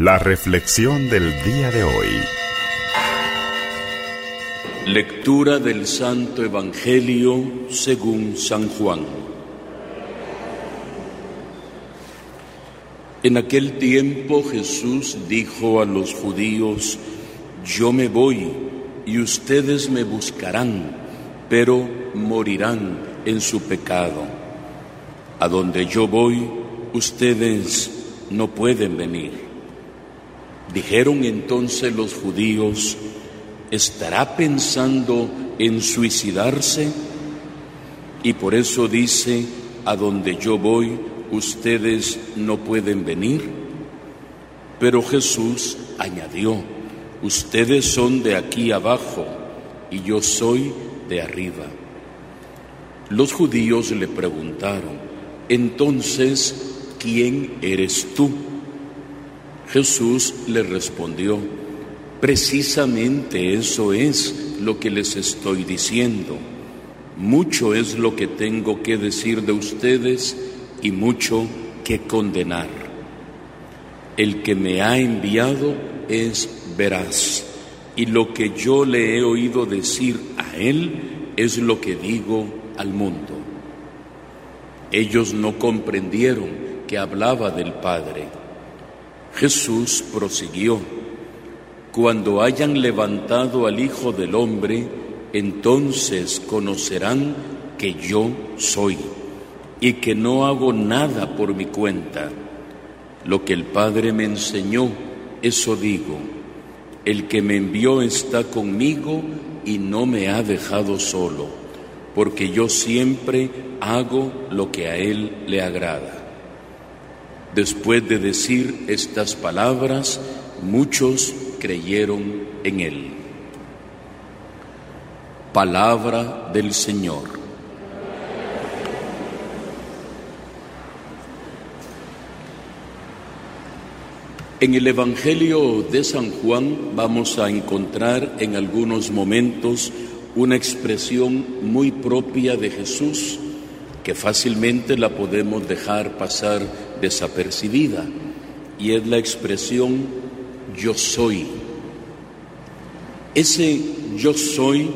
La reflexión del día de hoy. Lectura del Santo Evangelio según San Juan. En aquel tiempo Jesús dijo a los judíos, yo me voy y ustedes me buscarán, pero morirán en su pecado. A donde yo voy, ustedes no pueden venir. Dijeron entonces los judíos, ¿estará pensando en suicidarse? Y por eso dice, a donde yo voy, ustedes no pueden venir. Pero Jesús añadió, ustedes son de aquí abajo y yo soy de arriba. Los judíos le preguntaron, entonces, ¿quién eres tú? Jesús le respondió, precisamente eso es lo que les estoy diciendo. Mucho es lo que tengo que decir de ustedes y mucho que condenar. El que me ha enviado es veraz, y lo que yo le he oído decir a él es lo que digo al mundo. Ellos no comprendieron que hablaba del Padre. Jesús prosiguió, cuando hayan levantado al Hijo del Hombre, entonces conocerán que yo soy y que no hago nada por mi cuenta. Lo que el Padre me enseñó, eso digo. El que me envió está conmigo y no me ha dejado solo porque yo siempre hago lo que a Él le agrada. Después de decir estas palabras, muchos creyeron en Él. Palabra del Señor. En el Evangelio de San Juan vamos a encontrar en algunos momentos una expresión muy propia de Jesús que fácilmente la podemos dejar pasar desapercibida y es la expresión yo soy. Ese yo soy,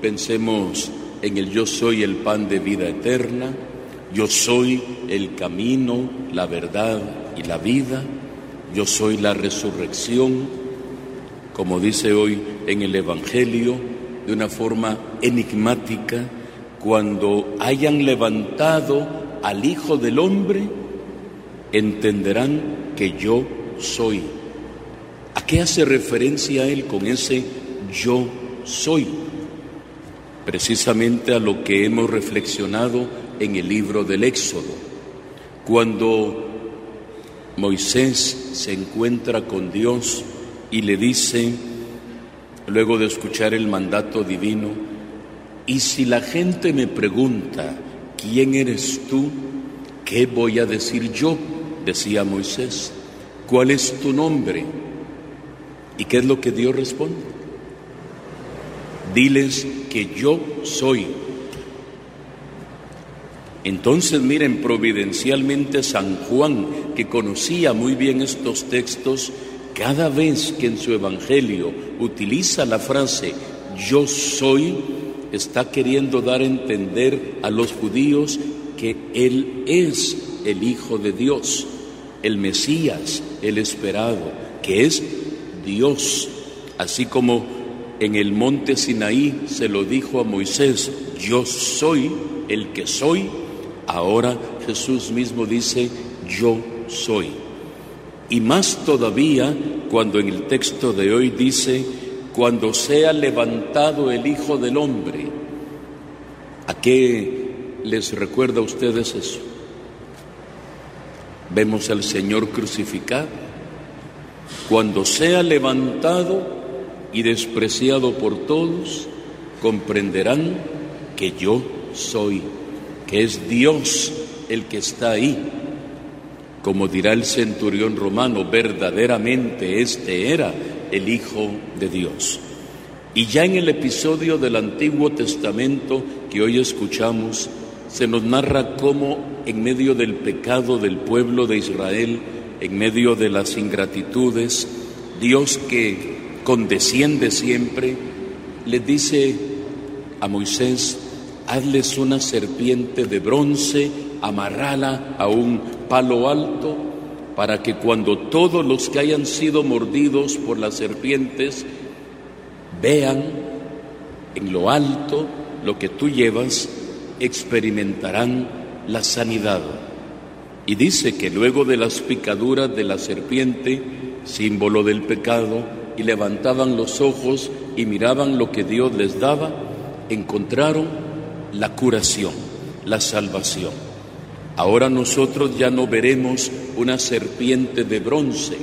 pensemos en el yo soy el pan de vida eterna, yo soy el camino, la verdad y la vida, yo soy la resurrección, como dice hoy en el Evangelio, de una forma enigmática, cuando hayan levantado al Hijo del Hombre, entenderán que yo soy. ¿A qué hace referencia él con ese yo soy? Precisamente a lo que hemos reflexionado en el libro del Éxodo. Cuando Moisés se encuentra con Dios y le dice, luego de escuchar el mandato divino, y si la gente me pregunta, ¿quién eres tú? ¿Qué voy a decir yo? Decía Moisés. ¿Cuál es tu nombre? ¿Y qué es lo que Dios responde? Diles que yo soy. Entonces miren providencialmente San Juan, que conocía muy bien estos textos, cada vez que en su Evangelio utiliza la frase yo soy, está queriendo dar a entender a los judíos que Él es el Hijo de Dios, el Mesías, el esperado, que es Dios, así como en el monte Sinaí se lo dijo a Moisés, yo soy el que soy, ahora Jesús mismo dice, yo soy. Y más todavía cuando en el texto de hoy dice, cuando sea levantado el Hijo del Hombre. ¿A qué les recuerda a ustedes eso? Vemos al Señor crucificado. Cuando sea levantado y despreciado por todos, comprenderán que yo soy, que es Dios el que está ahí como dirá el centurión romano, verdaderamente este era el Hijo de Dios. Y ya en el episodio del Antiguo Testamento que hoy escuchamos, se nos narra cómo en medio del pecado del pueblo de Israel, en medio de las ingratitudes, Dios que condesciende siempre, le dice a Moisés, hazles una serpiente de bronce, amarrala a un palo alto, para que cuando todos los que hayan sido mordidos por las serpientes vean en lo alto lo que tú llevas, experimentarán la sanidad. Y dice que luego de las picaduras de la serpiente, símbolo del pecado, y levantaban los ojos y miraban lo que Dios les daba, encontraron la curación, la salvación. Ahora nosotros ya no veremos una serpiente de bronce,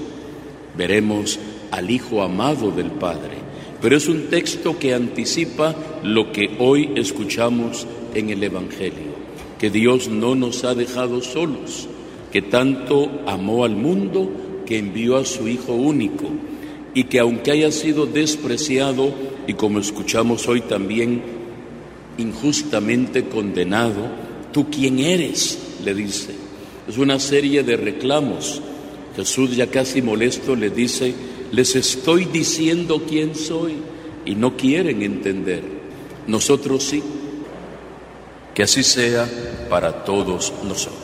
veremos al Hijo amado del Padre. Pero es un texto que anticipa lo que hoy escuchamos en el Evangelio, que Dios no nos ha dejado solos, que tanto amó al mundo que envió a su Hijo único y que aunque haya sido despreciado y como escuchamos hoy también injustamente condenado, ¿tú quién eres? le dice. Es una serie de reclamos. Jesús ya casi molesto le dice, les estoy diciendo quién soy y no quieren entender. Nosotros sí. Que así sea para todos nosotros.